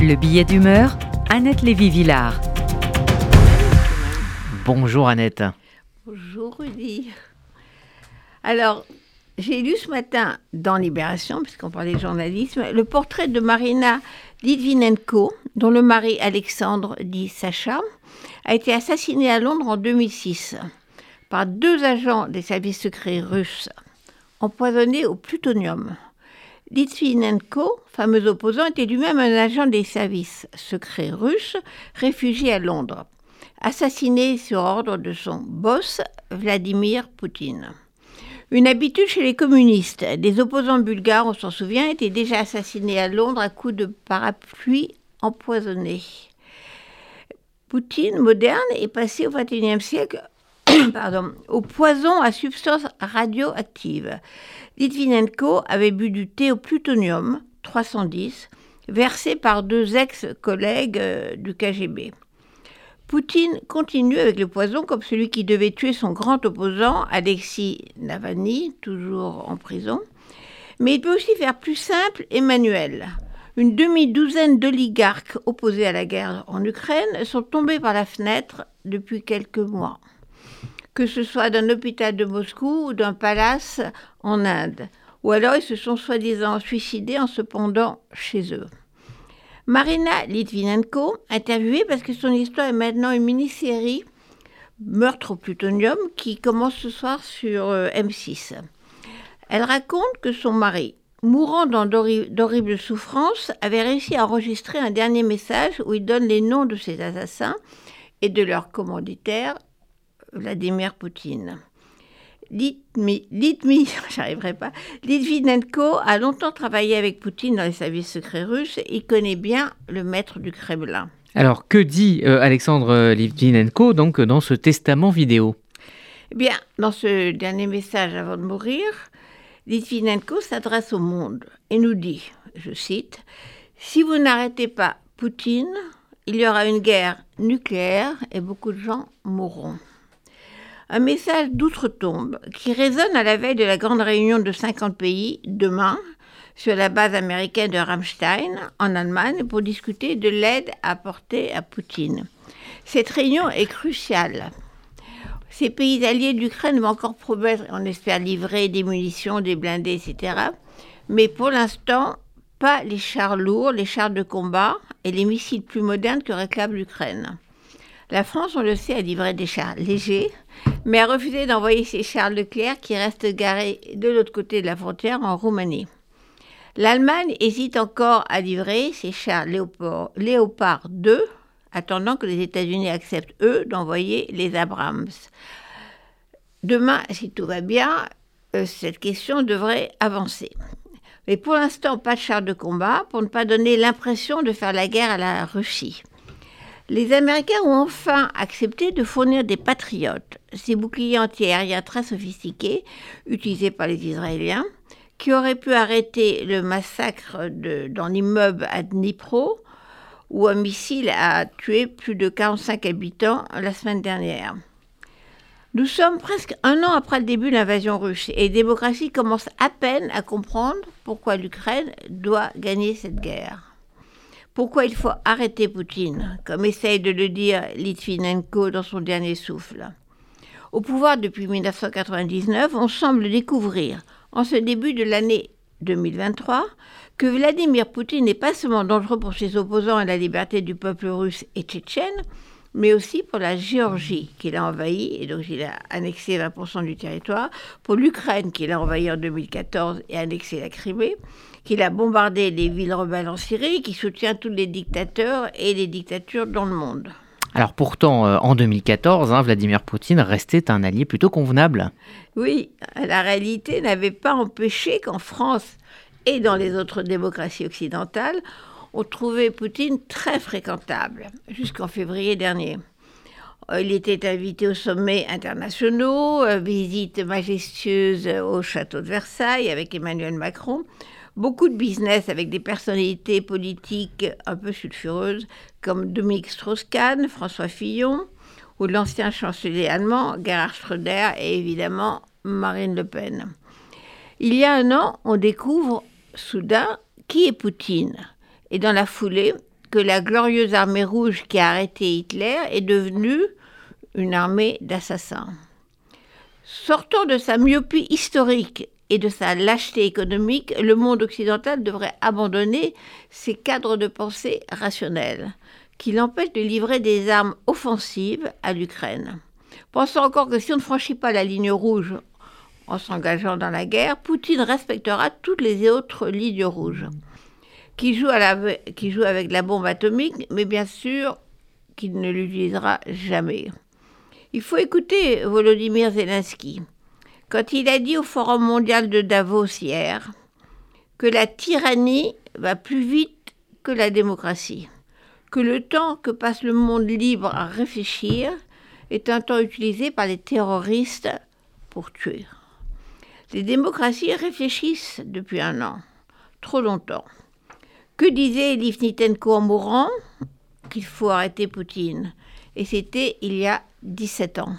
Le billet d'humeur, Annette Lévy-Villard. Bonjour Annette. Bonjour Rudy. Alors, j'ai lu ce matin dans Libération, puisqu'on parlait de journalisme, le portrait de Marina Litvinenko, dont le mari Alexandre, dit Sacha, a été assassiné à Londres en 2006 par deux agents des services secrets russes, empoisonnés au plutonium. Litvinenko, fameux opposant, était lui-même un agent des services secrets russes, réfugié à Londres, assassiné sur ordre de son boss, Vladimir Poutine. Une habitude chez les communistes. Des opposants bulgares, on s'en souvient, étaient déjà assassinés à Londres à coups de parapluie empoisonné. Poutine moderne est passé au XXIe siècle pardon, au poison à substance radioactive. Litvinenko avait bu du thé au plutonium 310, versé par deux ex-collègues euh, du KGB. Poutine continue avec le poison comme celui qui devait tuer son grand opposant, Alexis Navalny, toujours en prison. Mais il peut aussi faire plus simple et manuel. Une demi-douzaine d'oligarques opposés à la guerre en Ukraine sont tombés par la fenêtre depuis quelques mois que ce soit d'un hôpital de Moscou ou d'un palace en Inde. Ou alors ils se sont soi-disant suicidés en se pendant chez eux. Marina Litvinenko, interviewée parce que son histoire est maintenant une mini-série Meurtre au plutonium qui commence ce soir sur euh, M6. Elle raconte que son mari, mourant dans d'horribles souffrances, avait réussi à enregistrer un dernier message où il donne les noms de ses assassins et de leurs commanditaires Vladimir Poutine. Litmi, j'arriverai pas. Litvinenko a longtemps travaillé avec Poutine dans les services secrets russes et connaît bien le maître du Kremlin. Alors, que dit euh, Alexandre Litvinenko donc dans ce testament vidéo? Eh bien, dans ce dernier message avant de mourir, Litvinenko s'adresse au monde et nous dit, je cite, Si vous n'arrêtez pas Poutine, il y aura une guerre nucléaire et beaucoup de gens mourront un message d'outre-tombe qui résonne à la veille de la grande réunion de 50 pays demain sur la base américaine de Ramstein en Allemagne pour discuter de l'aide apportée à Poutine. Cette réunion est cruciale. Ces pays alliés d'Ukraine vont encore promettre, on espère, livrer des munitions, des blindés, etc. Mais pour l'instant, pas les chars lourds, les chars de combat et les missiles plus modernes que réclame l'Ukraine. La France, on le sait, a livré des chars légers, mais a refusé d'envoyer ses chars Leclerc qui restent garés de l'autre côté de la frontière en Roumanie. L'Allemagne hésite encore à livrer ses chars Léopard, Léopard 2, attendant que les États-Unis acceptent, eux, d'envoyer les Abrams. Demain, si tout va bien, euh, cette question devrait avancer. Mais pour l'instant, pas de chars de combat pour ne pas donner l'impression de faire la guerre à la Russie. Les Américains ont enfin accepté de fournir des patriotes, ces boucliers antiaériens très sophistiqués utilisés par les Israéliens, qui auraient pu arrêter le massacre dans l'immeuble à Dnipro, où un missile a tué plus de 45 habitants la semaine dernière. Nous sommes presque un an après le début de l'invasion russe et les démocraties commencent à peine à comprendre pourquoi l'Ukraine doit gagner cette guerre. Pourquoi il faut arrêter Poutine, comme essaye de le dire Litvinenko dans son dernier souffle? Au pouvoir depuis 1999, on semble découvrir, en ce début de l'année 2023, que Vladimir Poutine n'est pas seulement dangereux pour ses opposants à la liberté du peuple russe et tchétchène, mais aussi pour la Géorgie qu'il a envahie et donc il a annexé 20% du territoire, pour l'Ukraine qu'il a envahie en 2014 et annexé la Crimée, qu'il a bombardé les villes rebelles en Syrie, qui soutient tous les dictateurs et les dictatures dans le monde. Alors pourtant, euh, en 2014, hein, Vladimir Poutine restait un allié plutôt convenable. Oui, la réalité n'avait pas empêché qu'en France et dans les autres démocraties occidentales, on trouvait Poutine très fréquentable, jusqu'en février dernier. Euh, il était invité aux sommets internationaux, euh, visite majestueuse au château de Versailles avec Emmanuel Macron, beaucoup de business avec des personnalités politiques un peu sulfureuses comme Dominique Strauss-Kahn, François Fillon ou l'ancien chancelier allemand Gerhard Schröder et évidemment Marine Le Pen. Il y a un an, on découvre soudain qui est Poutine. Et dans la foulée, que la glorieuse armée rouge qui a arrêté Hitler est devenue une armée d'assassins. Sortant de sa myopie historique et de sa lâcheté économique, le monde occidental devrait abandonner ses cadres de pensée rationnels qui l'empêchent de livrer des armes offensives à l'Ukraine. Pensant encore que si on ne franchit pas la ligne rouge en s'engageant dans la guerre, Poutine respectera toutes les autres lignes rouges, qui jouent avec la bombe atomique, mais bien sûr qu'il ne l'utilisera jamais. Il faut écouter Volodymyr Zelensky quand il a dit au Forum mondial de Davos hier que la tyrannie va plus vite que la démocratie, que le temps que passe le monde libre à réfléchir est un temps utilisé par les terroristes pour tuer. Les démocraties réfléchissent depuis un an, trop longtemps. Que disait Livnitenko en mourant? Qu'il faut arrêter Poutine. Et c'était il y a 17 ans.